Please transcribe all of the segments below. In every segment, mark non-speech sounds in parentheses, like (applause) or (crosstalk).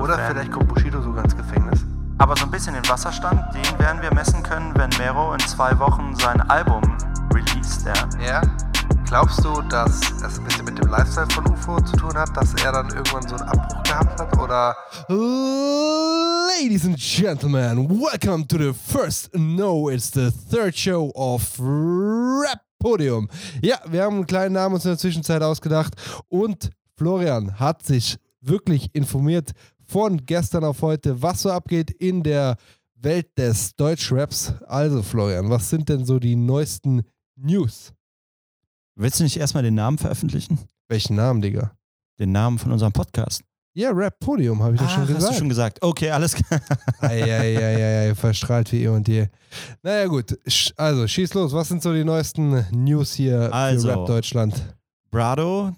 Oder werden. vielleicht kommt Bushido sogar ins Gefängnis. Aber so ein bisschen den Wasserstand, den werden wir messen können, wenn Mero in zwei Wochen sein Album released. Ja. Ja. Glaubst du, dass es ein bisschen mit dem Lifestyle von UFO zu tun hat, dass er dann irgendwann so einen Abbruch gehabt hat? Oder Ladies and gentlemen, welcome to the first, no, it's the third show of Rap Podium. Ja, wir haben einen kleinen Namen uns in der Zwischenzeit ausgedacht und Florian hat sich wirklich informiert von gestern auf heute, was so abgeht in der Welt des Deutschraps. Also Florian, was sind denn so die neuesten News? Willst du nicht erstmal den Namen veröffentlichen? Welchen Namen, Digga? Den Namen von unserem Podcast. Ja, Rap Podium, habe ich doch schon Ah, hast gesagt. du schon gesagt. Okay, alles klar. Eieieiei, verstrahlt wie eh und je. Naja, gut. Also, schieß los. Was sind so die neuesten News hier Also. für Rap Deutschland? Brado,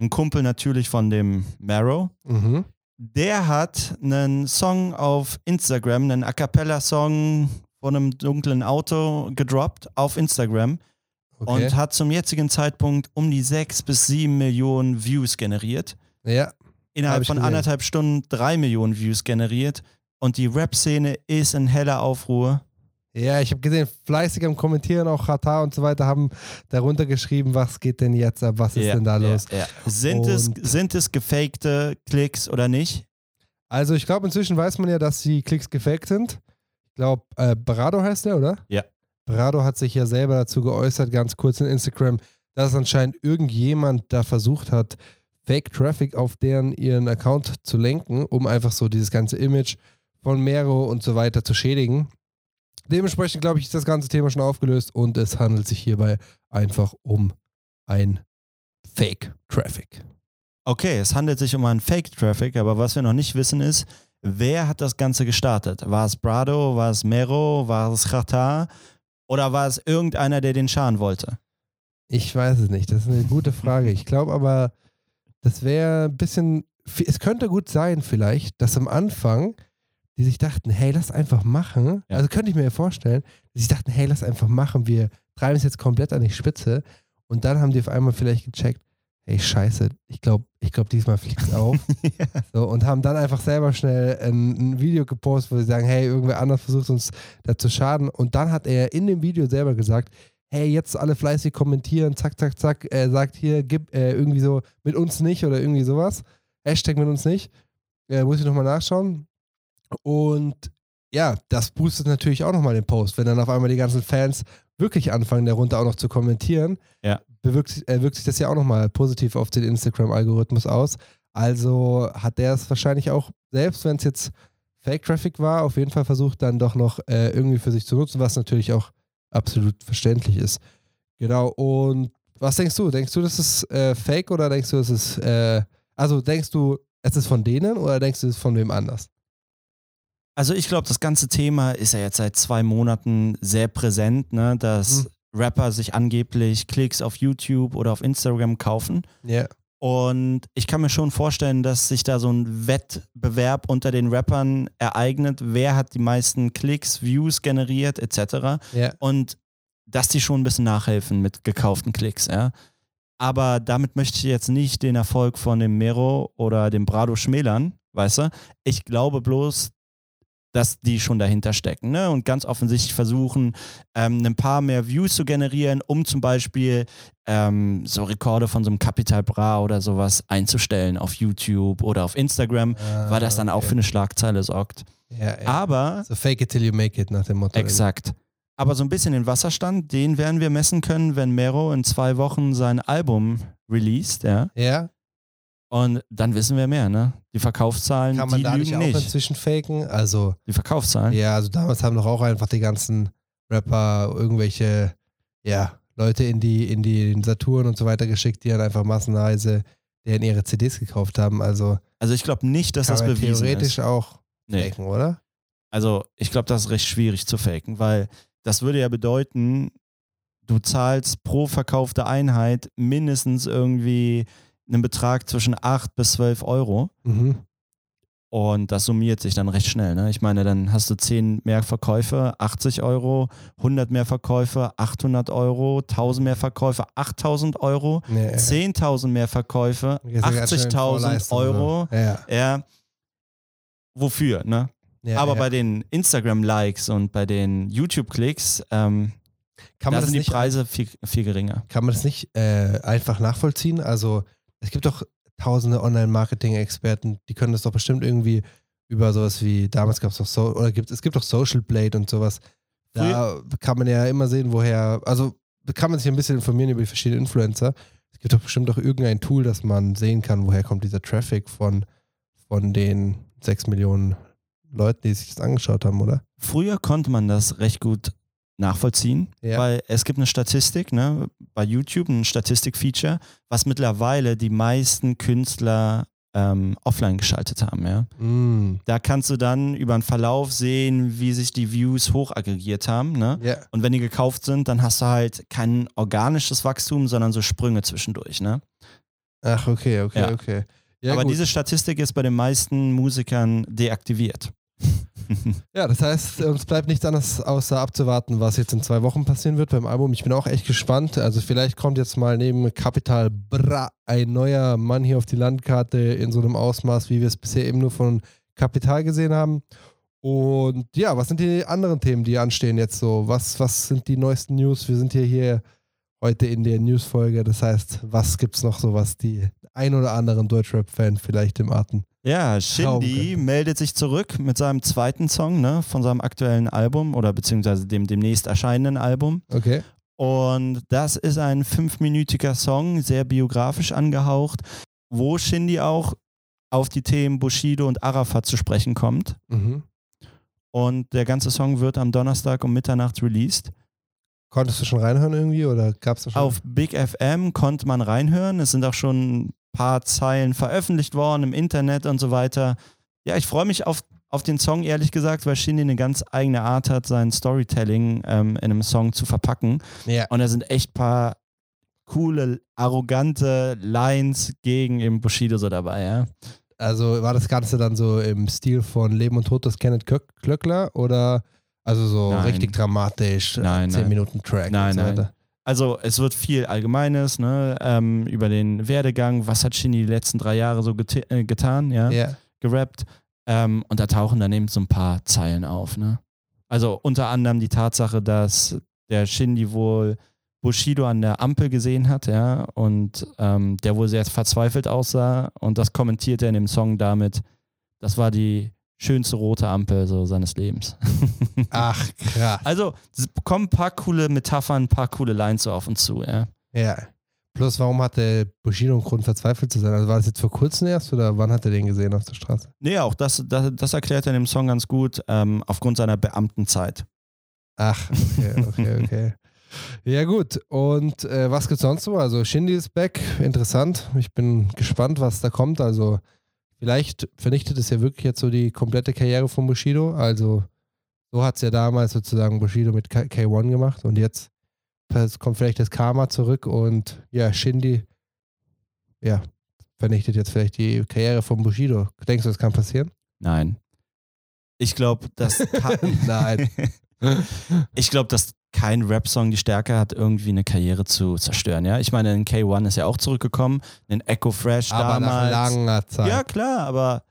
ein Kumpel natürlich von dem Marrow, Mhm. Der hat einen Song auf Instagram, einen A Cappella-Song von einem dunklen Auto gedroppt auf Instagram Okay. und hat zum jetzigen Zeitpunkt um die sechs bis sieben Millionen Views generiert. ja, Innerhalb von gesehen. anderthalb Stunden drei Millionen Views generiert und die Rap-Szene ist in heller Aufruhr. Ja, ich habe gesehen, fleißig am Kommentieren, auch Katar und so weiter haben darunter geschrieben, was geht denn jetzt ab, was ist Ja, denn da ja, los? ja. Sind, es, sind es gefakte Klicks oder nicht? Also, ich glaube, inzwischen weiß man ja, dass die Klicks gefaked sind. Ich glaube, äh, Brado heißt der, oder? Ja. Brado hat sich ja selber dazu geäußert, ganz kurz in Instagram, dass anscheinend irgendjemand da versucht hat, Fake Traffic auf deren ihren Account zu lenken, um einfach so dieses ganze Image von Mero und so weiter zu schädigen. Dementsprechend, glaube ich, ist das ganze Thema schon aufgelöst und es handelt sich hierbei einfach um ein Fake Traffic. Okay, es handelt sich um einen Fake-Traffic, aber was wir noch nicht wissen ist, wer hat das Ganze gestartet? War es Brado, war es Mero, war es Qatar oder war es irgendeiner, der den schaden wollte? Ich weiß es nicht. Das ist eine gute Frage. Ich glaube aber, das wäre ein bisschen. Es könnte gut sein, vielleicht, dass am Anfang die sich dachten, hey, lass einfach machen. Ja. Also könnte ich mir ja vorstellen, dass sie dachten, hey, lass einfach machen. Wir treiben es jetzt komplett an die Spitze. Und dann haben die auf einmal vielleicht gecheckt, hey, scheiße, ich glaube, ich glaub, diesmal fliegt es (laughs) auf. so, und haben dann einfach selber schnell ein, ein Video gepostet, wo sie sagen, hey, irgendwer anders versucht uns da zu schaden. Und dann hat er in dem Video selber gesagt, hey, jetzt alle fleißig kommentieren, zack, zack, zack, äh, sagt hier, gib äh, irgendwie so mit uns nicht oder irgendwie sowas. Hashtag mit uns nicht. Äh, muss ich nochmal nachschauen. Und ja, das boostet natürlich auch nochmal den Post, wenn dann auf einmal die ganzen Fans wirklich anfangen, darunter auch noch zu kommentieren. Ja. Bewirkt, sich- äh, wirkt sich das ja auch nochmal positiv auf den Instagram-Algorithmus aus. Also hat der es wahrscheinlich auch, selbst wenn es jetzt Fake-Traffic war, auf jeden Fall versucht, dann doch noch äh, irgendwie für sich zu nutzen, was natürlich auch absolut verständlich ist. Genau, und was denkst du? Denkst du, das ist äh, Fake oder denkst du, es ist, äh, also denkst du, es ist von denen oder denkst du, es ist von wem anders? Also ich glaube, das ganze Thema ist ja jetzt seit zwei Monaten sehr präsent, ne? dass Mhm. Rapper sich angeblich Klicks auf YouTube oder auf Instagram kaufen. Ja. Und ich kann mir schon vorstellen, dass sich da so ein Wettbewerb unter den Rappern ereignet. Wer hat die meisten Klicks, Views generiert, etc. Ja. Und dass die schon ein bisschen nachhelfen mit gekauften Klicks, ja. Aber damit möchte ich jetzt nicht den Erfolg von dem Mero oder dem Brado schmälern, weißt du? Ich glaube bloß, dass die schon dahinter stecken ne? und ganz offensichtlich versuchen, ähm, ein paar mehr Views zu generieren, um zum Beispiel ähm, so Rekorde von so einem Capital Bra oder sowas einzustellen auf YouTube oder auf Instagram, weil das dann auch für eine Schlagzeile sorgt. Ja, ja. Aber So fake it till you make it nach dem Motto. Exakt. Aber so ein bisschen den Wasserstand, den werden wir messen können, wenn Mero in zwei Wochen sein Album released, ja. Ja, Und dann wissen wir mehr, ne? Die Verkaufszahlen, kann man die da nicht lügen auch nicht. inzwischen faken? Also, Die Verkaufszahlen. ja, also damals haben doch auch einfach die ganzen Rapper irgendwelche, ja, Leute in die, in die in Saturn und so weiter geschickt, die dann einfach massenweise deren ihre CDs gekauft haben. Also Also ich glaube nicht, dass kann das man bewiesen theoretisch ist. auch Nee. faken, oder? Also ich glaube, das ist recht schwierig zu faken, weil das würde ja bedeuten, du zahlst pro verkaufte Einheit mindestens irgendwie einen Betrag zwischen 8 bis 12 Euro. Mhm. Und das summiert sich dann recht schnell. Ne? Ich meine, dann hast du 10 mehr Verkäufe, 80 Euro, 100 mehr Verkäufe, 800 Euro, 1000 mehr Verkäufe, 8000 Euro, Nee, 10.000 mehr Verkäufe, Geht ja ganz schnell in 80.000 Vorleistung, Euro. Ja. Ja. wofür, ne? Ja, Aber ja. bei den Instagram-Likes und bei den YouTube-Klicks, ähm, kann da man das sind die Preise viel, viel geringer. Kann man das nicht äh, einfach nachvollziehen? Also es gibt doch tausende Online-Marketing-Experten, die können das doch bestimmt irgendwie über sowas wie, damals gab es doch so, oder gibt es gibt doch Social Blade und sowas. Da kann man ja immer sehen, woher, also kann man sich ein bisschen informieren über die verschiedenen Influencer. Es gibt doch bestimmt auch irgendein Tool, dass man sehen kann, woher kommt dieser Traffic von, von den sechs Millionen Leuten, die sich das angeschaut haben, oder? Früher konnte man das recht gut nachvollziehen, Ja. weil es gibt eine Statistik, ne, bei YouTube ein Statistik-Feature, was mittlerweile die meisten Künstler ähm, offline geschaltet haben, ja. Mm. Da kannst du dann über einen Verlauf sehen, wie sich die Views hochaggregiert haben, ne? Ja. Und wenn die gekauft sind, dann hast du halt kein organisches Wachstum, sondern so Sprünge zwischendurch, ne? Ach, okay, okay, Ja. okay. Ja, Aber gut. diese Statistik ist bei den meisten Musikern deaktiviert. (laughs) Ja, das heißt, uns bleibt nichts anderes außer abzuwarten, was jetzt in zwei Wochen passieren wird beim Album. Ich bin auch echt gespannt. Also vielleicht kommt jetzt mal neben Capital Bra ein neuer Mann hier auf die Landkarte in so einem Ausmaß, wie wir es bisher eben nur von Capital gesehen haben. Und ja, was sind die anderen Themen, die anstehen jetzt so? Was, was sind die neuesten News? Wir sind hier, hier heute in der News-Folge. Das heißt, was gibt es noch so, was die ein oder anderen Deutschrap-Fan vielleicht im Atem Ja, Shindy meldet sich zurück mit seinem zweiten Song, ne, von seinem aktuellen Album oder beziehungsweise dem demnächst erscheinenden Album. Okay. Und das ist ein fünfminütiger Song, sehr biografisch angehaucht, wo Shindy auch auf die Themen Bushido und Arafat zu sprechen kommt. Mhm. Und der ganze Song wird am Donnerstag um Mitternacht released. Konntest du schon reinhören irgendwie oder gab es schon? Auf Big FM konnte man reinhören. Es sind auch schon paar Zeilen veröffentlicht worden im Internet und so weiter. Ja, ich freue mich auf, auf den Song, ehrlich gesagt, weil Shindy eine ganz eigene Art hat, sein Storytelling ähm, in einem Song zu verpacken. Ja. Und da sind echt ein paar coole, arrogante Lines gegen eben Bushido so dabei, ja. Also war das Ganze dann so im Stil von Leben und Tod des Kenneth Klöckler oder also so Nein. richtig dramatisch, Nein, 10 nein. Minuten Track Nein, und so nein. Also es wird viel Allgemeines, ne, ähm, über den Werdegang, was hat Shindy die letzten drei Jahre so geta äh, getan, ja, Ja. gerappt. Ähm, und da tauchen dann eben so ein paar Zeilen auf, ne. Also unter anderem die Tatsache, dass der Shindy wohl Bushido an der Ampel gesehen hat, ja, und ähm, der wohl sehr verzweifelt aussah und das kommentiert er in dem Song damit, das war die schönste rote Ampel so seines Lebens. (laughs) Ach, krass. Also kommen ein paar coole Metaphern, ein paar coole Lines so auf uns zu, ja. Ja. Plus, warum hatte Bushido einen Grund, verzweifelt zu sein? Also war das jetzt vor kurzem erst oder wann hat er den gesehen auf der Straße? Nee, auch das, das, das erklärt er in dem Song ganz gut, ähm, aufgrund seiner Beamtenzeit. Ach, okay, okay, (laughs) okay. Ja, gut. Und äh, was gibt's sonst so? Also, Shindy ist back. Interessant. Ich bin gespannt, was da kommt. Also, vielleicht vernichtet es ja wirklich jetzt so die komplette Karriere von Bushido. Also, so hat es ja damals sozusagen Bushido mit K- K1 gemacht. Und jetzt kommt vielleicht das Karma zurück und ja, Shindy, ja, vernichtet jetzt vielleicht die Karriere von Bushido. Denkst du, das kann passieren? Nein. Ich glaube, dass (laughs) kein, Nein. (laughs) ich glaube, dass kein Rap-Song die Stärke hat, irgendwie eine Karriere zu zerstören. Ja, ich meine, in K1 ist ja auch zurückgekommen, in Echo Fresh Aber nach damals. langer Zeit. ja klar, aber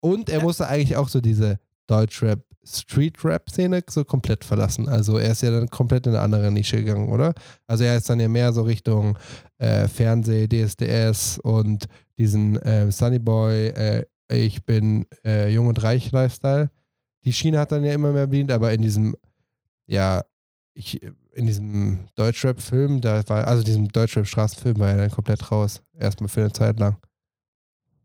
Und er musste eigentlich auch so diese Deutschrap, Street-Rap-Szene so komplett verlassen. Also er ist ja dann komplett in eine andere Nische gegangen, oder? Also er ist dann ja mehr so Richtung äh, Fernseh, DSDS und diesen äh, Sunny Boy, äh, ich bin äh, jung und reich Lifestyle. Die Schiene hat dann ja immer mehr bedient, aber in diesem, ja, ich, in diesem Deutschrap-Film, da war, also diesem Deutschrap-Straßenfilm war er dann komplett raus. Erstmal für eine Zeit lang.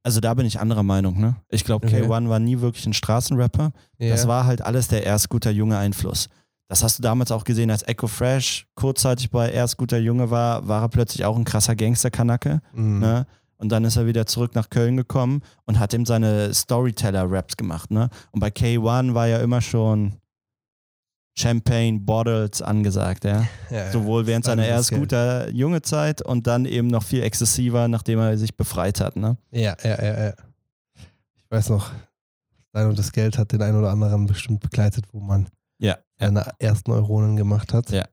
also da bin ich anderer Meinung. Ne? Ich glaube, Okay. K1 war nie wirklich ein Straßenrapper. Ja. Das war halt alles der erst guter Junge Einfluss. Das hast du damals auch gesehen, als Echo Fresh kurzzeitig bei erst guter Junge war, war er plötzlich auch ein krasser Gangster-Kanacke. Mhm. Ne? Und dann ist er wieder zurück nach Köln gekommen und hat ihm seine Storyteller-Raps gemacht. Ne? Und bei K1 war ja immer schon Champagne Bottles angesagt, ja. (laughs) Ja, Sowohl während seiner erst guter junge Zeit und dann eben noch viel exzessiver, nachdem er sich befreit hat. Ne? Ja, ja, ja, ja. Ich weiß noch, Stein und das Geld hat den einen oder anderen bestimmt begleitet, wo man Ja. seine ersten Euronen gemacht hat. Ja.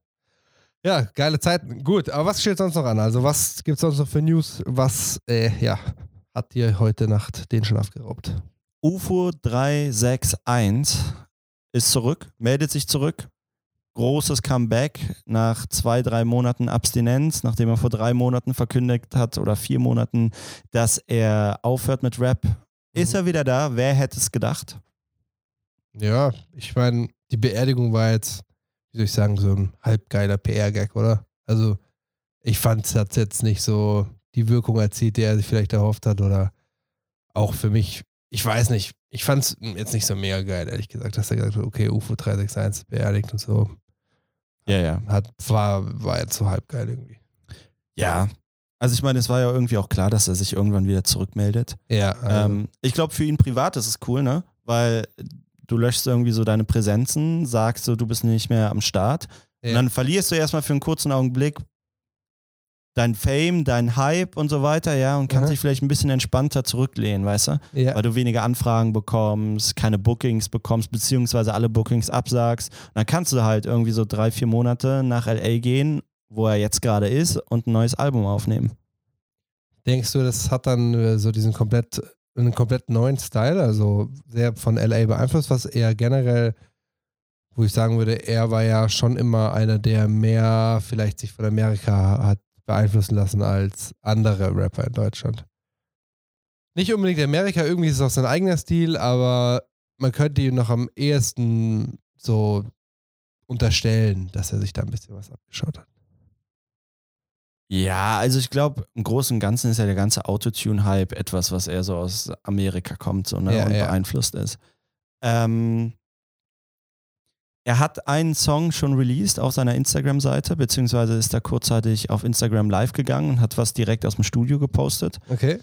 Ja, geile Zeiten. Gut, aber was steht sonst noch an? Also, was gibt es sonst noch für News? Was, äh, ja, hat dir heute Nacht den Schlaf geraubt? UFO 361 ist zurück, meldet sich zurück. Großes Comeback nach zwei, drei Monaten Abstinenz, nachdem er vor drei Monaten verkündigt hat oder vier Monaten, dass er aufhört mit Rap. Ist Mhm. er wieder da? Wer hätte es gedacht? Ja, ich meine, die Beerdigung war jetzt, wie soll ich sagen, so ein halbgeiler PR-Gag, oder? Also, ich fand, es hat jetzt nicht so die Wirkung erzielt, die er sich vielleicht erhofft hat, oder auch für mich, ich weiß nicht, ich fand es jetzt nicht so mega geil, ehrlich gesagt, dass er gesagt hat, okay, UFO 361 ist beerdigt und so. Ja, ja. Hat, war, war jetzt so halbgeil irgendwie. Ja. Also ich meine, es war ja irgendwie auch klar, dass er sich irgendwann wieder zurückmeldet. Ja, also, Ähm, ich glaube, für ihn privat ist es cool, ne? Weil du löschst irgendwie so deine Präsenzen, sagst so, du bist nicht mehr am Start. Ja. Und dann verlierst du erstmal für einen kurzen Augenblick dein Fame, dein Hype und so weiter, ja, und kannst Aha. dich vielleicht ein bisschen entspannter zurücklehnen, weißt du? ja. Weil du weniger Anfragen bekommst, keine Bookings bekommst, beziehungsweise alle Bookings absagst. Und dann kannst du halt irgendwie so drei, vier Monate nach LA gehen, wo er jetzt gerade ist, und ein neues Album aufnehmen. Denkst du, das hat dann äh, so diesen komplett, einen komplett neuen Style, also sehr von LA beeinflusst, was eher generell, wo ich sagen würde, er war ja schon immer einer, der mehr vielleicht sich von Amerika hat beeinflussen lassen als andere Rapper in Deutschland. Nicht unbedingt Amerika, irgendwie ist es auch sein eigener Stil, aber man könnte ihm noch am ehesten so unterstellen, dass er sich da ein bisschen was abgeschaut hat. Ja, also ich glaube, im Großen und Ganzen ist ja der ganze Autotune-Hype etwas, was eher so aus Amerika kommt so, ne, Ja, und ja. beeinflusst ist. Ähm, er hat einen Song schon released auf seiner Instagram-Seite, beziehungsweise ist da kurzzeitig auf Instagram live gegangen und hat was direkt aus dem Studio gepostet. Okay.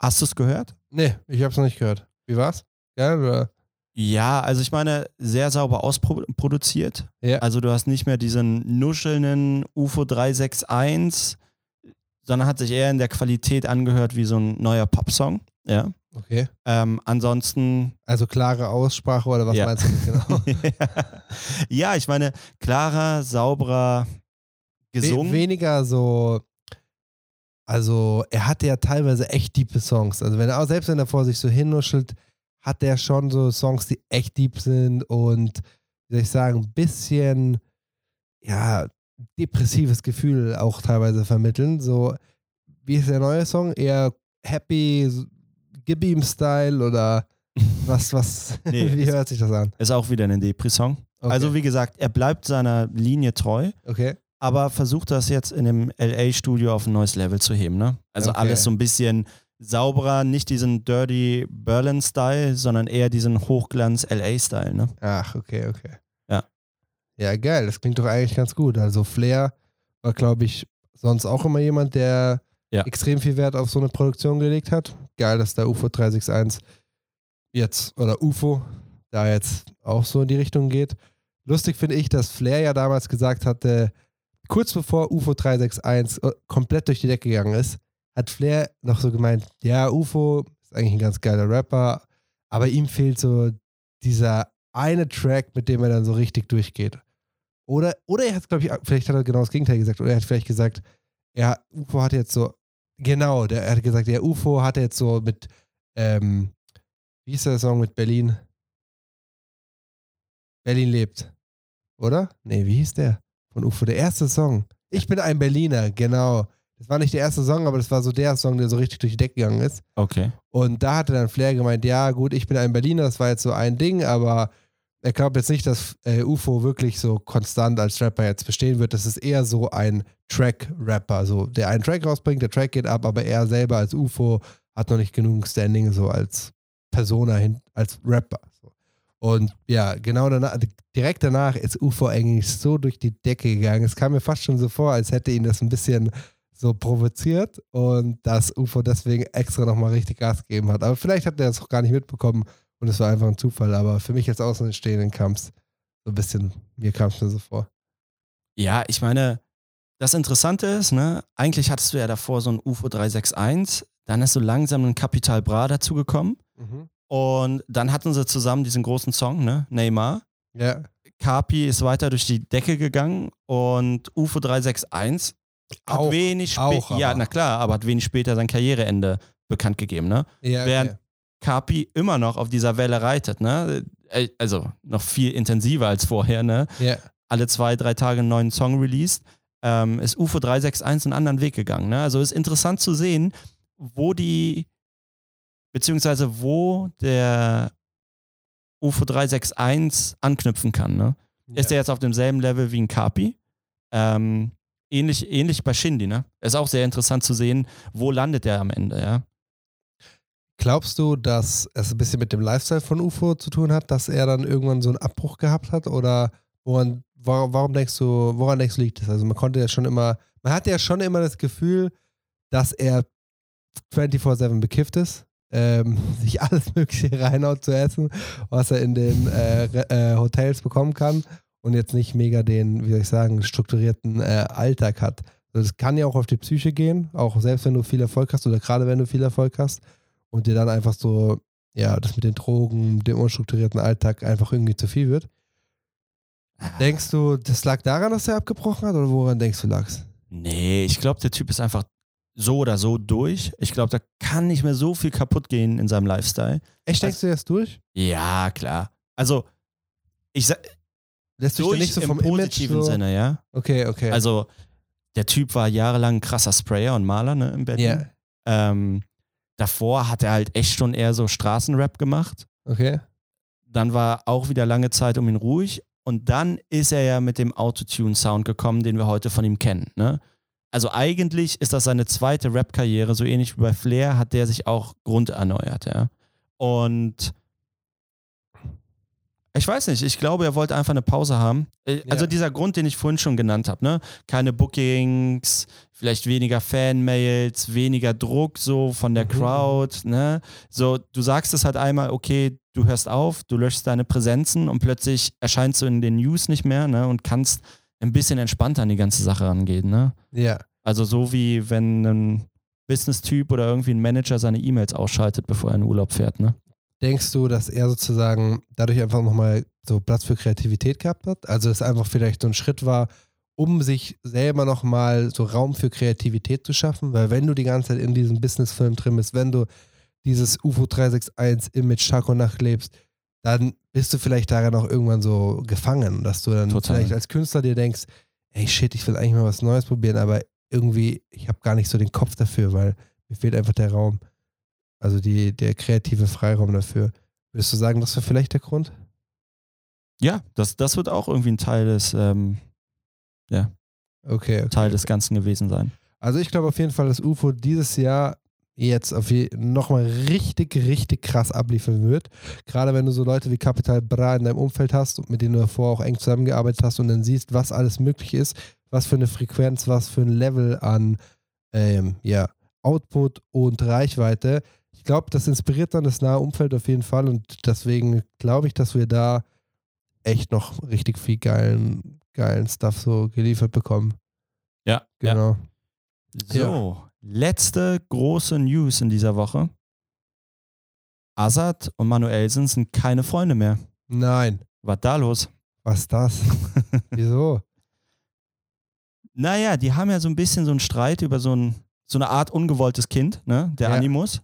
Hast du es gehört? Nee, ich hab's noch nicht gehört. Wie war's? Geil oder? Ja, also ich meine, sehr sauber ausproduziert. Ja. Also du hast nicht mehr diesen nuschelnden UFO 361, sondern hat sich eher in der Qualität angehört wie so ein neuer Popsong. Ja. Okay. Ähm, ansonsten. Also klare Aussprache oder was Ja. meinst du genau? (laughs) ja, ich meine, klarer, sauberer gesungen. We weniger so. Also, er hatte ja teilweise echt diepe Songs. Also, wenn er auch selbst wenn er vor sich so hinnuschelt, hat er schon so Songs, die echt deep sind und, wie soll ich sagen, ein bisschen, ja, depressives Gefühl auch teilweise vermitteln. So, wie ist der neue Song? Eher happy, so Gib ihm Style oder (laughs) was, was, Nee, (laughs) wie hört sich das an? Ist auch wieder ein Depri-Song. Okay. Also, wie gesagt, er bleibt seiner Linie treu. okay. aber versucht das jetzt in dem LA-Studio auf ein neues Level zu heben. Ne? Also Okay. alles so ein bisschen sauberer, nicht diesen Dirty Berlin-Style, sondern eher diesen Hochglanz-LA-Style. Ne? Ach, okay, okay. Ja. Ja, geil. Das klingt doch eigentlich ganz gut. Also Flair war, glaube ich, sonst auch immer jemand, der Ja. extrem viel Wert auf so eine Produktion gelegt hat. Geil, dass der UFO 361 jetzt, oder UFO, da jetzt auch so in die Richtung geht. Lustig finde ich, dass Flair ja damals gesagt hatte, kurz bevor UFO 361 äh, komplett durch die Decke gegangen ist, hat Flair noch so gemeint, ja, UFO ist eigentlich ein ganz geiler Rapper, aber ihm fehlt so dieser eine Track, mit dem er dann so richtig durchgeht. Oder, oder er hat, glaube ich, vielleicht hat er genau das Gegenteil gesagt, oder er hat vielleicht gesagt, ja, UFO hat jetzt so, genau, der, er hat gesagt, ja, UFO hat jetzt so mit, ähm, wie ist der Song mit Berlin? Berlin lebt. Oder? Nee, wie hieß der? Von UFO, der erste Song. Ich bin ein Berliner, genau. Das war nicht der erste Song, aber das war so der Song, der so richtig durch die Decke gegangen ist. Okay. Und da hatte dann Flair gemeint, ja gut, ich bin ein Berliner, das war jetzt so ein Ding, aber er glaubt jetzt nicht, dass äh, UFO wirklich so konstant als Rapper jetzt bestehen wird. Das ist eher so ein Track-Rapper, so der einen Track rausbringt, der Track geht ab, aber er selber als UFO hat noch nicht genug Standing so als Persona hin, als Rapper. So. Und ja, genau danach, direkt danach ist UFO eigentlich so durch die Decke gegangen. Es kam mir fast schon so vor, als hätte ihn das ein bisschen so provoziert und dass UFO deswegen extra nochmal richtig Gas gegeben hat. Aber vielleicht hat er das auch gar nicht mitbekommen und es war einfach ein Zufall. Aber für mich als Außenstehenden kam es so ein bisschen, mir kam es mir so vor. Ja, ich meine, das Interessante ist, ne, eigentlich hattest du ja davor so ein UFO 361, dann ist so langsam ein Capital Bra dazugekommen und dann hatten sie zusammen diesen großen Song, ne, Neymar. Ja, Kapi ist weiter durch die Decke gegangen und UFO 361 hat Auch- wenig auch später, ja, na klar, aber hat wenig später sein Karriereende bekannt gegeben, ne? ja Während okay. Kapi immer noch auf dieser Welle reitet, ne? Äh, Also noch viel intensiver als vorher, ne? Ja. Alle zwei, drei Tage einen neuen Song released, ähm, ist UFO 361 einen anderen Weg gegangen, ne? Also ist interessant zu sehen, wo die, beziehungsweise wo der UFO 361 anknüpfen kann, ne? Ist er jetzt auf demselben Level wie ein Kapi? Ähm, ähnlich, ähnlich bei Shindy, ne? Ist auch sehr interessant zu sehen, wo landet er am Ende, ja? Glaubst du, dass es ein bisschen mit dem Lifestyle von UFO zu tun hat, dass er dann irgendwann so einen Abbruch gehabt hat? Oder woran, warum, denkst du, woran denkst du, liegt das? Also man konnte ja schon immer, man hatte ja schon immer das Gefühl, dass er 24-7 bekifft ist, ähm, (laughs) sich alles Mögliche reinhaut zu essen, was er in den äh, äh, Hotels bekommen kann und jetzt nicht mega den, wie soll ich sagen, strukturierten äh, Alltag hat. Also das kann ja auch auf die Psyche gehen, auch selbst wenn du viel Erfolg hast oder gerade wenn du viel Erfolg hast und dir dann einfach so, ja, das mit den Drogen, dem unstrukturierten Alltag einfach irgendwie zu viel wird. Denkst du, das lag daran, dass er abgebrochen hat oder woran denkst du lag's? Nee, ich glaube, der Typ ist einfach so oder so durch. Ich glaube, da kann nicht mehr so viel kaputt gehen in seinem Lifestyle. Echt, denkst du jetzt durch? Ja, klar. Also, ich sag, Lässt durch nicht so im vom Image positiven so? Sinne, ja. Okay, okay. Also, der Typ war jahrelang ein krasser Sprayer und Maler ne, in Berlin. ja, Ähm, davor hat er halt echt schon eher so Straßenrap gemacht. okay. Dann war auch wieder lange Zeit um ihn ruhig. Und dann ist er ja mit dem Autotune-Sound gekommen, den wir heute von ihm kennen. Ne? Also eigentlich ist das seine zweite Rap-Karriere, so ähnlich wie bei Flair, hat der sich auch grunderneuert, ja. Und ich weiß nicht, ich glaube, er wollte einfach eine Pause haben. Äh, Also Ja. dieser Grund, den ich vorhin schon genannt habe, ne? Keine Bookings, vielleicht weniger Fanmails, weniger Druck so von der Mhm. Crowd, ne? So, du sagst es halt einmal, okay, du hörst auf, du löschst deine Präsenzen und plötzlich erscheinst du in den News nicht mehr, ne? Und kannst ein bisschen entspannter an die ganze Sache rangehen, ne? Ja. Also so wie wenn ein Business-Typ oder irgendwie ein Manager seine E-Mails ausschaltet, bevor er in Urlaub fährt, ne? Denkst du, dass er sozusagen dadurch einfach nochmal so Platz für Kreativität gehabt hat? Also es einfach vielleicht so ein Schritt war, um sich selber nochmal so Raum für Kreativität zu schaffen? Weil wenn du die ganze Zeit in diesem Businessfilm drin bist, wenn du dieses UFO 361 Image Tag und Nacht lebst, dann bist du vielleicht daran auch irgendwann so gefangen, dass du dann Total. vielleicht als Künstler dir denkst, ey shit, ich will eigentlich mal was Neues probieren, aber irgendwie, ich habe gar nicht so den Kopf dafür, weil mir fehlt einfach der Raum. Also die, der kreative Freiraum dafür. Würdest du sagen, das war vielleicht der Grund? Ja, das, das wird auch irgendwie ein Teil des, ähm, Okay, okay. Teil des Ganzen gewesen sein. Also ich glaube auf jeden Fall, dass UFO dieses Jahr jetzt auf nochmal richtig, richtig krass abliefern wird. Gerade wenn du so Leute wie Capital Bra in deinem Umfeld hast und mit denen du davor auch eng zusammengearbeitet hast und dann siehst, was alles möglich ist, was für eine Frequenz, was für ein Level an ähm, ja, Output und Reichweite. Ich glaube, das inspiriert dann das nahe Umfeld auf jeden Fall und deswegen glaube ich, dass wir da echt noch richtig viel geilen, geilen Stuff so geliefert bekommen. Ja, ja. Genau. So, letzte große News in dieser Woche. Azad und Manuelsen sind keine Freunde mehr. Nein. Was da los? Was ist das? (laughs) Wieso? Naja, die haben ja so ein bisschen so einen Streit über so, ein, so eine Art ungewolltes Kind, ne? Der Ja. Animus.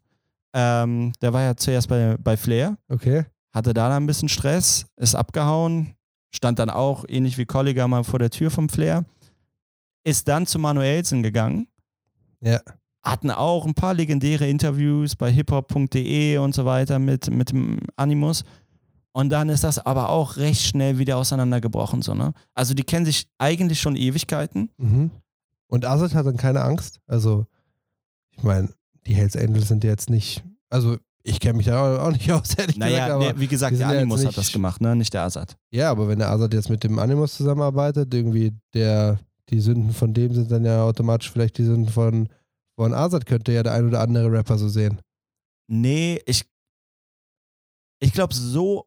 Ähm, der war ja zuerst bei, bei Flair, Okay. hatte da dann ein bisschen Stress, ist abgehauen, stand dann auch ähnlich wie Kolliger mal vor der Tür vom Flair, ist dann zu Manuelsen gegangen. Ja. Hatten auch ein paar legendäre Interviews bei hiphop.de und so weiter mit, mit dem Animus. Und dann ist das aber auch recht schnell wieder auseinandergebrochen. So, ne? Also die kennen sich eigentlich schon Ewigkeiten. Mhm. Und Azad hat dann keine Angst. Also, ich meine, die Hells Angels sind jetzt nicht. Also, ich kenne mich da auch nicht (laughs) aus, ehrlich Naja, gesagt. Aber, nee, wie gesagt, der sind ja Animus hat das gemacht, ne? nicht der Azad. Ja, aber wenn der Azad jetzt mit dem Animus zusammenarbeitet, irgendwie der, die Sünden von dem sind dann ja automatisch vielleicht die Sünden von, von Azad, könnte ja der ein oder andere Rapper so sehen. Nee, ich, ich glaube, so,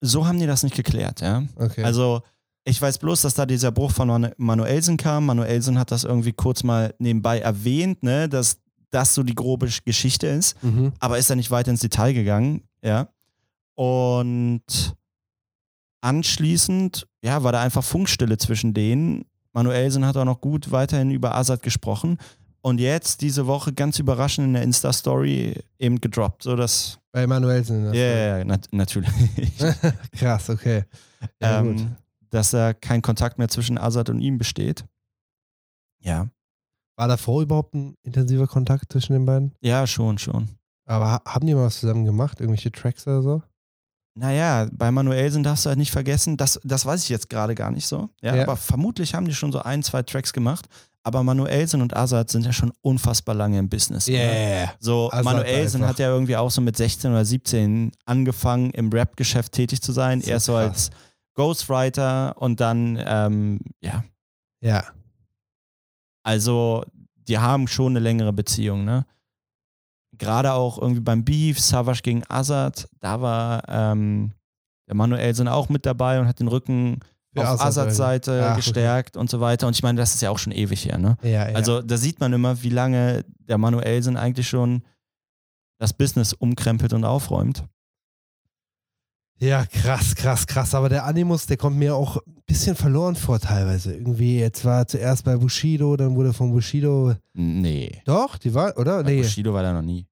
so haben die das nicht geklärt, ja. Okay. Also, ich weiß bloß, dass da dieser Bruch von Manu Manuelsen kam. Manuelsen hat das irgendwie kurz mal nebenbei erwähnt, ne, dass das so die grobe Sch- Geschichte ist, mhm. aber ist da nicht weiter ins Detail gegangen, ja. Und anschließend, ja, war da einfach Funkstille zwischen denen. Manuelsen hat auch noch gut weiterhin über Azad gesprochen. Und jetzt diese Woche ganz überraschend in der Insta-Story eben gedroppt. So dass. Bei Manuelsen. Ja, ja, ja, nat natürlich. (laughs) Krass, okay. Ja, ähm, dass da kein Kontakt mehr zwischen Azad und ihm besteht. Ja. War davor überhaupt ein intensiver Kontakt zwischen den beiden? Ja, schon, schon. Aber ha- haben die mal was zusammen gemacht? Irgendwelche Tracks oder so? Naja, bei Manuelsen darfst du halt nicht vergessen, das, das weiß ich jetzt gerade gar nicht so. Ja, Ja. Aber vermutlich haben die schon so ein, zwei Tracks gemacht. Aber Manuelsen und Azad sind ja schon unfassbar lange im Business. Yeah. So, Azad Manuelsen hat ja irgendwie auch so mit 16 oder 17 angefangen, im Rap-Geschäft tätig zu sein. So Erst so als Ghostwriter und dann, ähm, ja, Ja. Also die haben schon eine längere Beziehung, ne? Gerade auch irgendwie beim Beef, Savage gegen Azad, da war ähm, der Manuelsen auch mit dabei und hat den Rücken Für auf Azad Azads Seite Ach, okay. gestärkt und so weiter. Und ich meine, das ist ja auch schon ewig her, ne? Ja, ja. Also da sieht man immer, wie lange der Manuelsen eigentlich schon das Business umkrempelt und aufräumt. Ja, krass, krass, krass. Aber der Animus, der kommt mir auch ein bisschen verloren vor teilweise. Irgendwie, jetzt war er zuerst bei Bushido, dann wurde von Bushido. Nee. Doch, die war, oder? Bei Nee. Bushido war der noch nie.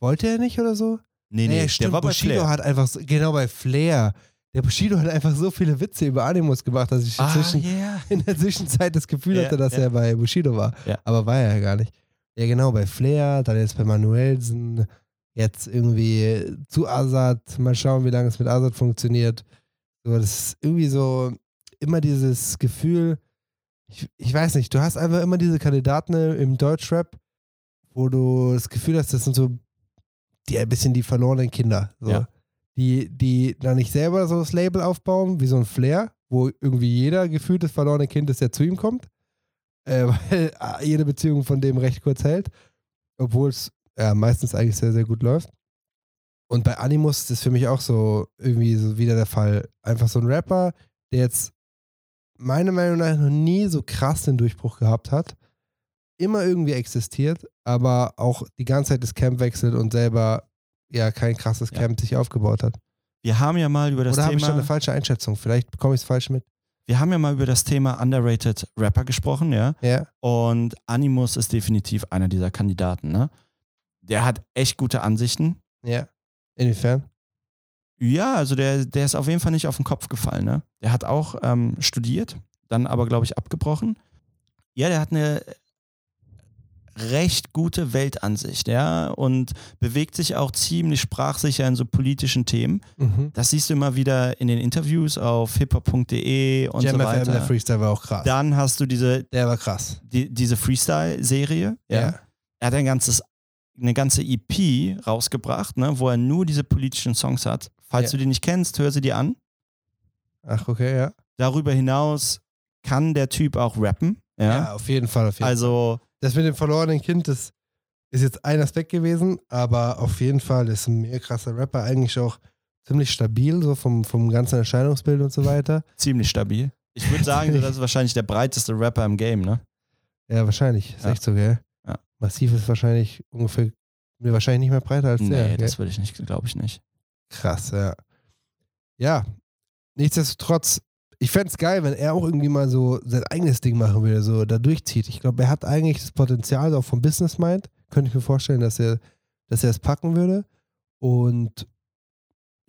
Wollte er nicht oder so? Nee, nee, Nee, stimmt. der war bei Bushido Flair. hat einfach, so, genau bei Flair. Der Bushido hat einfach so viele Witze über Animus gemacht, dass ich ah, inzwischen yeah. (laughs) in der Zwischenzeit das Gefühl Ja, hatte, dass ja. er bei Bushido war. Aber war er ja gar nicht. Ja, genau, bei Flair, dann jetzt bei Manuelsen, jetzt irgendwie zu Azad. Mal schauen, wie lange es mit Azad funktioniert. So, das ist irgendwie so immer dieses Gefühl, ich, ich weiß nicht, du hast einfach immer diese Kandidaten im Deutschrap, wo du das Gefühl hast, das sind so die ein bisschen die verlorenen Kinder. So. Ja. Die, die da nicht selber so das Label aufbauen, wie so ein Flair, wo irgendwie jeder gefühlt das verlorene Kind ist, der zu ihm kommt. Äh, (laughs) weil jede Beziehung von dem recht kurz hält. Obwohl es ja, meistens eigentlich sehr, sehr gut läuft. Und bei Animus ist das für mich auch so irgendwie so wieder der Fall. Einfach so ein Rapper, der jetzt meiner Meinung nach noch nie so krass den Durchbruch gehabt hat. Immer irgendwie existiert, aber auch die ganze Zeit das Camp wechselt und selber ja kein krasses Ja. Camp sich aufgebaut hat. Wir haben ja mal über das Oder habe ich Thema. eine falsche Einschätzung? Vielleicht bekomme ich es falsch mit. Wir haben ja mal über das Thema underrated Rapper gesprochen, ja. Ja. Und Animus ist definitiv einer dieser Kandidaten, ne? Der hat echt gute Ansichten. Ja. Inwiefern? Ja, also der, der ist auf jeden Fall nicht auf den Kopf gefallen, ne? Der hat auch ähm, studiert, dann aber, glaube ich, abgebrochen. Ja, der hat eine recht gute Weltansicht, ja, und bewegt sich auch ziemlich sprachsicher in so politischen Themen. Mhm. Das siehst du immer wieder in den Interviews auf hiphop.de und Jam so FM, der weiter. Freestyle war auch krass. Dann hast du diese, der war krass. die, diese Freestyle-Serie. Ja. Er hat ein ganzes, eine ganze EP rausgebracht, ne, wo er nur diese politischen Songs hat. Falls Ja. du die nicht kennst, hör sie dir an. Ach, okay, ja. Darüber hinaus kann der Typ auch rappen. Ja. Ja, auf jeden Fall. Auf jeden also, Das mit dem verlorenen Kind, das ist jetzt ein Aspekt gewesen, aber auf jeden Fall ist ein mega krasser Rapper, eigentlich auch ziemlich stabil, so vom, vom ganzen Erscheinungsbild und so weiter. (laughs) ziemlich stabil. Ich würde sagen, das ist wahrscheinlich der breiteste Rapper im Game, ne? Ja, wahrscheinlich. Ist Ja. echt so, gell? Massiv ist wahrscheinlich ungefähr, nee, wahrscheinlich nicht mehr breiter als Nee, der. gell? das würde ich nicht, glaube ich nicht. Krass, ja. Ja, nichtsdestotrotz, ich fände es geil, wenn er auch irgendwie mal so sein eigenes Ding machen würde, so da durchzieht. Ich glaube, er hat eigentlich das Potenzial auch vom Business Mind. Könnte ich mir vorstellen, dass er, dass er es packen würde. Und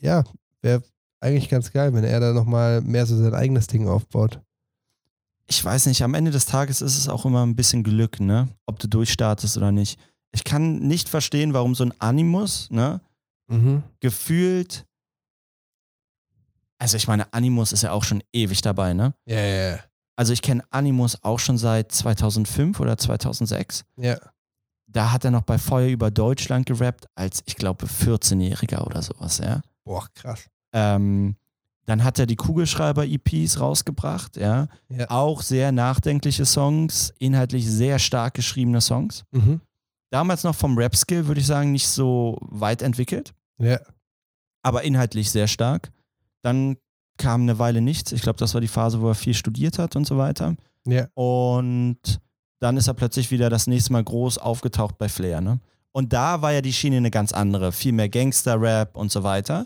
ja, wäre eigentlich ganz geil, wenn er da nochmal mehr so sein eigenes Ding aufbaut. Ich weiß nicht, am Ende des Tages ist es auch immer ein bisschen Glück, ne? Ob du durchstartest oder nicht. Ich kann nicht verstehen, warum so ein Animus, ne? Mhm. Gefühlt. Also, ich meine, Animus ist ja auch schon ewig dabei, ne? Ja, ja, ja. Also, ich kenne Animus auch schon seit 2005 oder 2006. Ja, Da hat er noch bei Feuer über Deutschland gerappt, als, ich glaube, 14-Jähriger oder sowas, ja. boah, krass. Ähm, dann hat er die Kugelschreiber-EPs rausgebracht, ja. Ja. Auch sehr nachdenkliche Songs, inhaltlich sehr stark geschriebene Songs. Mhm. Damals noch vom Rap-Skill, würde ich sagen, nicht so weit entwickelt, Ja, aber inhaltlich sehr stark. Dann kam eine Weile nichts. Ich glaube, das war die Phase, wo er viel studiert hat und so weiter. ja, Und dann ist er plötzlich wieder das nächste Mal groß aufgetaucht bei Flair, ne? Und da war ja die Schiene eine ganz andere. Viel mehr Gangster-Rap und so weiter.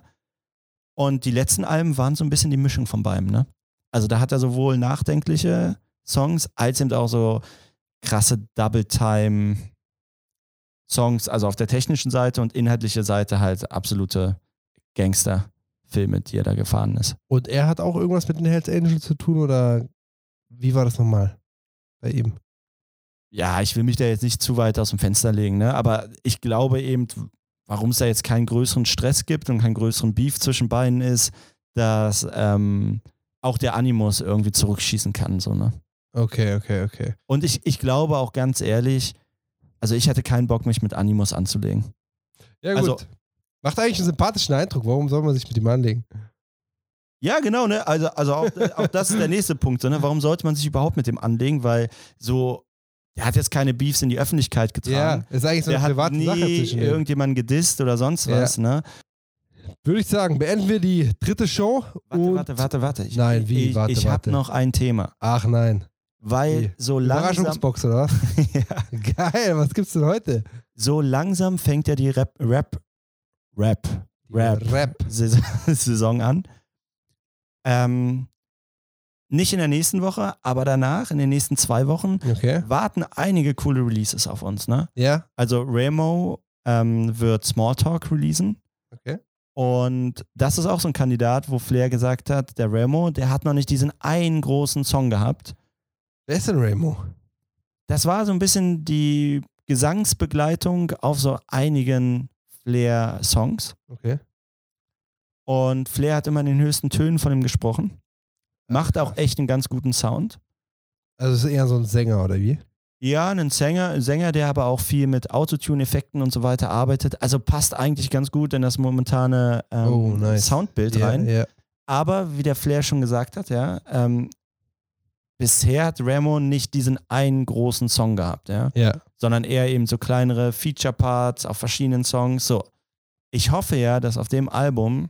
Und die letzten Alben waren so ein bisschen die Mischung von beidem, ne? Also da hat er sowohl nachdenkliche Songs als eben auch so krasse Double-Time-Songs, also auf der technischen Seite und inhaltliche Seite halt absolute Gangster-Filme, die er da gefahren ist. Und er hat auch irgendwas mit den Hells Angels zu tun oder wie war das nochmal bei ihm? Ja, ich will mich da jetzt nicht zu weit aus dem Fenster legen, ne? aber ich glaube eben, warum es da jetzt keinen größeren Stress gibt und keinen größeren Beef zwischen beiden ist, dass ähm, auch der Animus irgendwie zurückschießen kann. So, ne? Okay, okay, okay. Und ich, ich glaube auch ganz ehrlich, also ich hätte keinen Bock, mich mit Animus anzulegen. Ja, gut. Also- Macht eigentlich einen sympathischen Eindruck. Warum soll man sich mit ihm anlegen? Ja, genau, ne? Also, also auch, auch das ist der nächste Punkt. So, ne? Warum sollte man sich überhaupt mit dem anlegen? Weil so, der hat jetzt keine Beefs in die Öffentlichkeit Ja, getragen. ist eigentlich so der eine hat private nie Sache zwischen irgendjemanden gedisst oder sonst Ja. was, ne? Würde ich sagen, beenden wir die dritte Show. Warte, und warte, warte, warte. Ich, Nein, wie? Ich, Warte, ich habe noch ein Thema. Ach nein. Weil Wie? so langsam, Überraschungsbox, oder was? (laughs) ja, Geil, was gibt's denn heute? so langsam fängt ja die Rap, Rap, Rap, Rap, Rap. Saison an. Ähm, nicht in der nächsten Woche, aber danach, in den nächsten zwei Wochen, Okay. warten einige coole Releases auf uns. Ne? Ja, Also Remo ähm, wird Smalltalk releasen. okay. Und das ist auch so ein Kandidat, wo Flair gesagt hat, der Remo, der hat noch nicht diesen einen großen Song gehabt. Wer ist denn Ramo? Das war so ein bisschen die Gesangsbegleitung auf so einigen Flair-Songs. Okay. Und Flair hat immer in den höchsten Tönen von ihm gesprochen. Macht auch echt einen ganz guten Sound. Also ist eher so ein Sänger, oder wie? Ja, ein Sänger, ein Sänger, der aber auch viel mit Autotune-Effekten und so weiter arbeitet. Also passt eigentlich ganz gut in das momentane ähm, Oh, nice. Soundbild ja, rein. Ja. Aber wie der Flair schon gesagt hat, ja, ähm, bisher hat Ramon nicht diesen einen großen Song gehabt, ja, ja. sondern eher eben so kleinere Feature-Parts auf verschiedenen Songs. So, ich hoffe ja, dass auf dem Album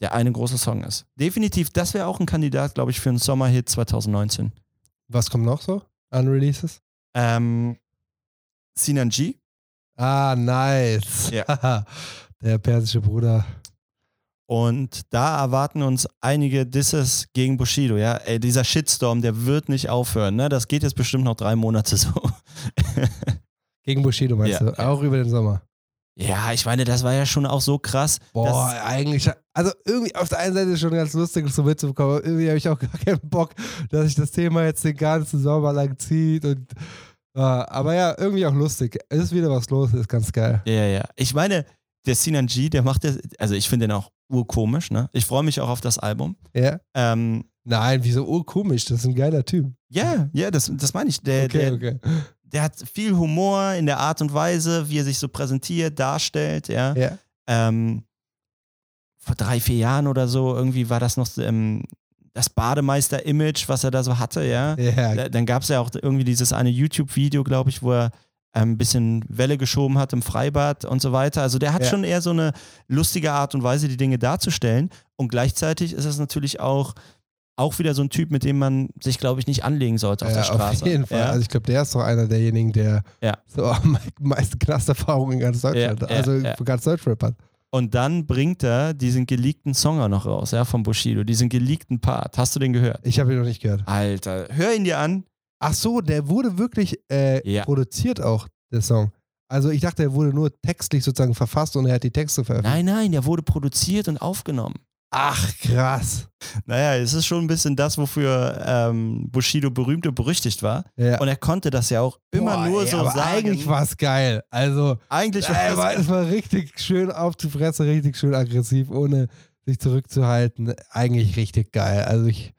der eine große Song ist. Definitiv, das wäre auch ein Kandidat, glaube ich, für einen Sommerhit 2019. Was kommt noch so an Releases? Ähm, Sinan G. Ah, nice. Ja. (laughs) Der persische Bruder. Und da erwarten uns einige Disses gegen Bushido, ja. Ey, dieser Shitstorm, der wird nicht aufhören, ne? Das geht jetzt bestimmt noch drei Monate so. (laughs) Gegen Bushido meinst Ja, du? Auch über den Sommer. Ja, ich meine, das war ja schon auch so krass. Boah, eigentlich, also irgendwie auf der einen Seite schon ganz lustig, so mitzubekommen, aber irgendwie habe ich auch (laughs) gar keinen Bock, dass sich das Thema jetzt den ganzen Sommer lang zieht und äh, aber ja, irgendwie auch lustig. Es ist wieder was los, ist ganz geil. ja, ja. Ich meine, der Sinan G, der macht das, also ich finde den auch urkomisch, ne? Ich freue mich auch auf das Album. Ja? Ähm, Nein, wieso urkomisch? Das ist ein geiler Typ. ja, ja, das, das meine ich. Der, Okay, der, okay. Der hat viel Humor in der Art und Weise, wie er sich so präsentiert, darstellt, ja. Ja. ähm, vor drei, vier Jahren oder so, irgendwie war das noch ähm, das Bademeister-Image, was er da so hatte, ja. Ja, Da- Dann gab es ja auch irgendwie dieses eine YouTube-Video, glaube ich, wo er ähm, ein bisschen Welle geschoben hat im Freibad und so weiter. Also der hat Ja. schon eher so eine lustige Art und Weise, die Dinge darzustellen. Und gleichzeitig ist es natürlich auch, auch wieder so ein Typ, mit dem man sich, glaube ich, nicht anlegen sollte auf ja, der Straße. auf jeden Fall. Ja? Also ich glaube, der ist doch einer derjenigen, der Ja. so am meisten Knasterfahrungen in ganz Deutschland, ja, also für ganz Deutschrap hat. Und dann bringt er diesen geleakten Song auch noch raus, ja, von Bushido, diesen geleakten Part. Hast du den gehört? Ich habe ihn noch nicht gehört. Alter, hör ihn dir an. Ach so, der wurde wirklich äh, produziert auch, der Song. Also ich dachte, er wurde nur textlich sozusagen verfasst und er hat die Texte veröffentlicht. Nein, nein, der wurde produziert und aufgenommen. Ach, krass. Naja, es ist schon ein bisschen das, wofür ähm, Bushido berühmt und berüchtigt war. Ja. Und er konnte das ja auch immer Boah, nur ey, so aber sagen. Eigentlich war es geil. Also, Eigentlich war es war, war richtig schön auf die Fresse, richtig schön aggressiv, ohne sich zurückzuhalten. Eigentlich richtig geil. Also ich,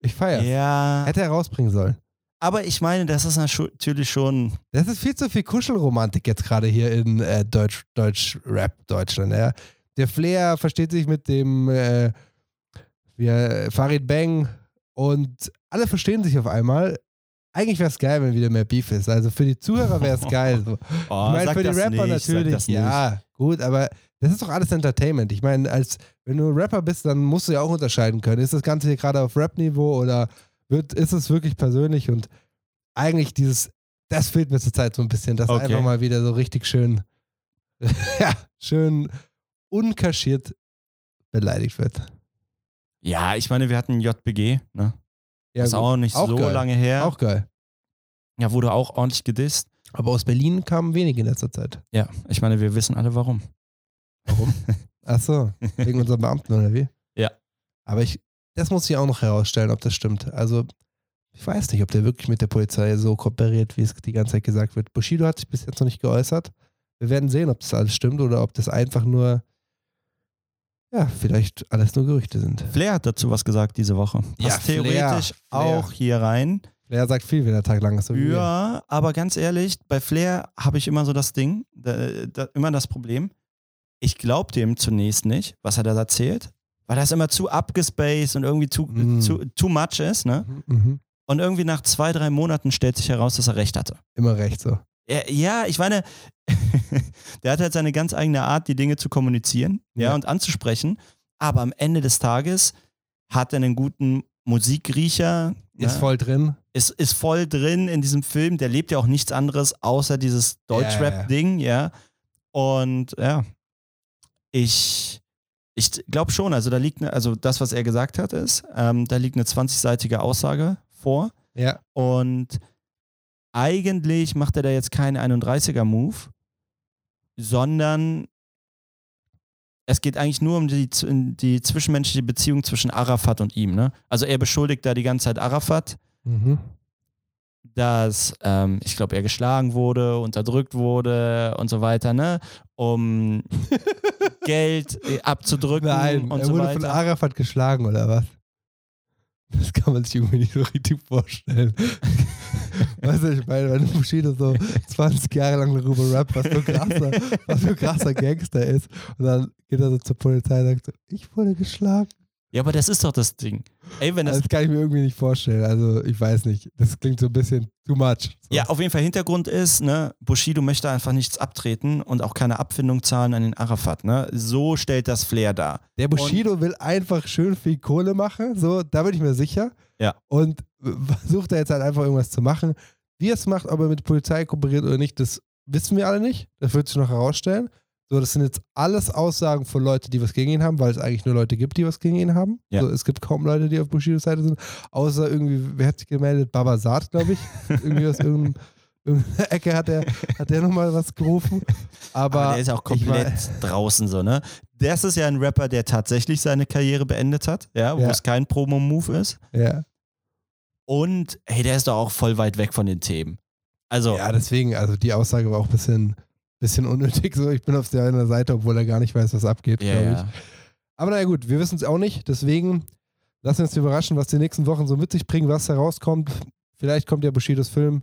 ich feiere Ja, Hätte er rausbringen sollen. aber ich meine, das ist natürlich schon. Das ist viel zu viel Kuschelromantik jetzt gerade hier in äh, Deutsch, Deutsch Rap Deutschland. Ja. Der Flair versteht sich mit dem äh, Farid Bang und alle verstehen sich auf einmal. Eigentlich wäre es geil, wenn wieder mehr Beef ist. Also für die Zuhörer wäre es geil. (laughs) So. Oh, ich meine, für die Rapper nicht, natürlich, ja, gut, aber das ist doch alles Entertainment. Ich meine, als wenn du Rapper bist, dann musst du ja auch unterscheiden können. Ist das Ganze hier gerade auf Rap-Niveau oder wird, ist es wirklich persönlich? Und eigentlich dieses, das fehlt mir zurzeit so ein bisschen, dass Okay. einfach mal wieder so richtig schön, (laughs) ja, schön unkaschiert beleidigt wird. Ja, ich meine, wir hatten JBG, ne? Ja, ist gut. auch nicht Auch so geil. lange her. Auch geil. Ja, wurde auch ordentlich gedisst. Aber aus Berlin kamen wenige in letzter Zeit. Ja, ich meine, wir wissen alle warum. Warum? (laughs) Ach so, wegen unseren Beamten oder wie? Ja. Aber ich, das muss ich auch noch herausstellen, ob das stimmt. Also, ich weiß nicht, ob der wirklich mit der Polizei so kooperiert, wie es die ganze Zeit gesagt wird. Bushido hat sich bis jetzt noch nicht geäußert. Wir werden sehen, ob das alles stimmt oder ob das einfach nur, ja, vielleicht alles nur Gerüchte sind. Flair hat dazu was gesagt diese Woche. Ja, Passt Flair, theoretisch Flair. auch hier rein. Er sagt viel, wenn der Tag lang ist. so. Ja, aber ganz ehrlich, bei Flair habe ich immer so das Ding, da, da, immer das Problem. Ich glaube dem zunächst nicht, was er da erzählt, weil das immer zu abgespaced und irgendwie zu, Mm. zu too much ist, ne? Mhm, mhm. Und irgendwie nach zwei, drei Monaten stellt sich heraus, dass er recht hatte. Immer recht so. Ja, ich meine, (laughs) der hat halt seine ganz eigene Art, die Dinge zu kommunizieren ja. Ja. und anzusprechen. Aber am Ende des Tages hat er einen guten Musikriecher. Ist ja, voll drin. ist, ist voll drin in diesem Film. Der lebt ja auch nichts anderes außer dieses Deutschrap-Ding, ja. Und ja, ich, ich glaube schon, also da liegt, ne, also das, was er gesagt hat, ist, ähm, da liegt eine 20-seitige Aussage vor. Ja. Und eigentlich macht er da jetzt keinen 31er-Move, sondern es geht eigentlich nur um die, die zwischenmenschliche Beziehung zwischen Arafat und ihm. Ne? Also er beschuldigt da die ganze Zeit Arafat, Mhm. dass ähm, ich glaube, er geschlagen wurde, unterdrückt wurde und so weiter, ne? Um (laughs) Geld äh, abzudrücken Nein, und er so wurde von weiter. Arafat geschlagen oder was? Das kann man sich irgendwie nicht so richtig vorstellen. (laughs) weißt du, ich meine, wenn Bushido so 20 Jahre lang darüber rappt, was für ein krasser, krasser Gangster ist und dann geht er so zur Polizei und sagt so, ich wurde geschlagen. Ja, aber das ist doch das Ding. Ey, wenn das Das kann ich mir irgendwie nicht vorstellen. Also ich weiß nicht. Das klingt so ein bisschen too much. So. Ja, auf jeden Fall Hintergrund ist, ne, Bushido möchte einfach nichts abtreten und auch keine Abfindung zahlen an den Arafat, ne? So stellt das Flair dar. Der Bushido will einfach schön viel Kohle machen, so, da bin ich mir sicher. Ja. Und versucht er jetzt halt einfach irgendwas zu machen. Wie er es macht, ob er mit Polizei kooperiert oder nicht, das wissen wir alle nicht. Das wird sich noch herausstellen. So, das sind jetzt alles Aussagen von Leuten, die was gegen ihn haben, weil es eigentlich nur Leute gibt, die was gegen ihn haben. Ja. So, es gibt kaum Leute, die auf Bushidos Seite sind. Außer irgendwie, wer hat sich gemeldet? Babasat, glaube ich. (laughs) irgendwie aus irgendeinem, irgendeiner Ecke hat er, hat der nochmal was gerufen. Aber, Aber der ist auch komplett draußen so, ne? Das ist ja ein Rapper, der tatsächlich seine Karriere beendet hat, ja, wo Ja. es kein Promo-Move ist. ja. Und hey, der ist doch auch voll weit weg von den Themen. Also, Ja, deswegen, also die Aussage war auch ein bisschen, bisschen unnötig. So, ich bin auf der einen Seite, obwohl er gar nicht weiß, was abgeht, ja, glaube ich. ja. Aber naja, gut, wir wissen es auch nicht. Deswegen lassen wir uns überraschen, was die nächsten Wochen so mit sich bringen, was herauskommt. Vielleicht kommt ja Bushidos Film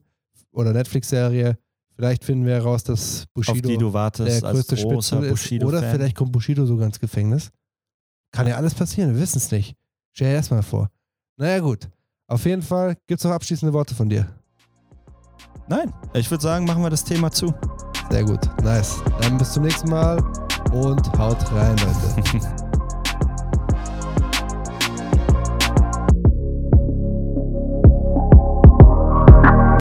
oder Netflix-Serie. Vielleicht finden wir heraus, dass Bushido der größte Spitzel ist. Oder vielleicht kommt Bushido sogar ins Gefängnis. Kann ja alles passieren, wir wissen es nicht. Stell dir das mal vor. Naja, gut. Auf jeden Fall gibt es noch abschließende Worte von dir. Nein, ich würde sagen, machen wir das Thema zu. Sehr gut. Nice. Dann bis zum nächsten Mal und haut rein, Leute. (laughs)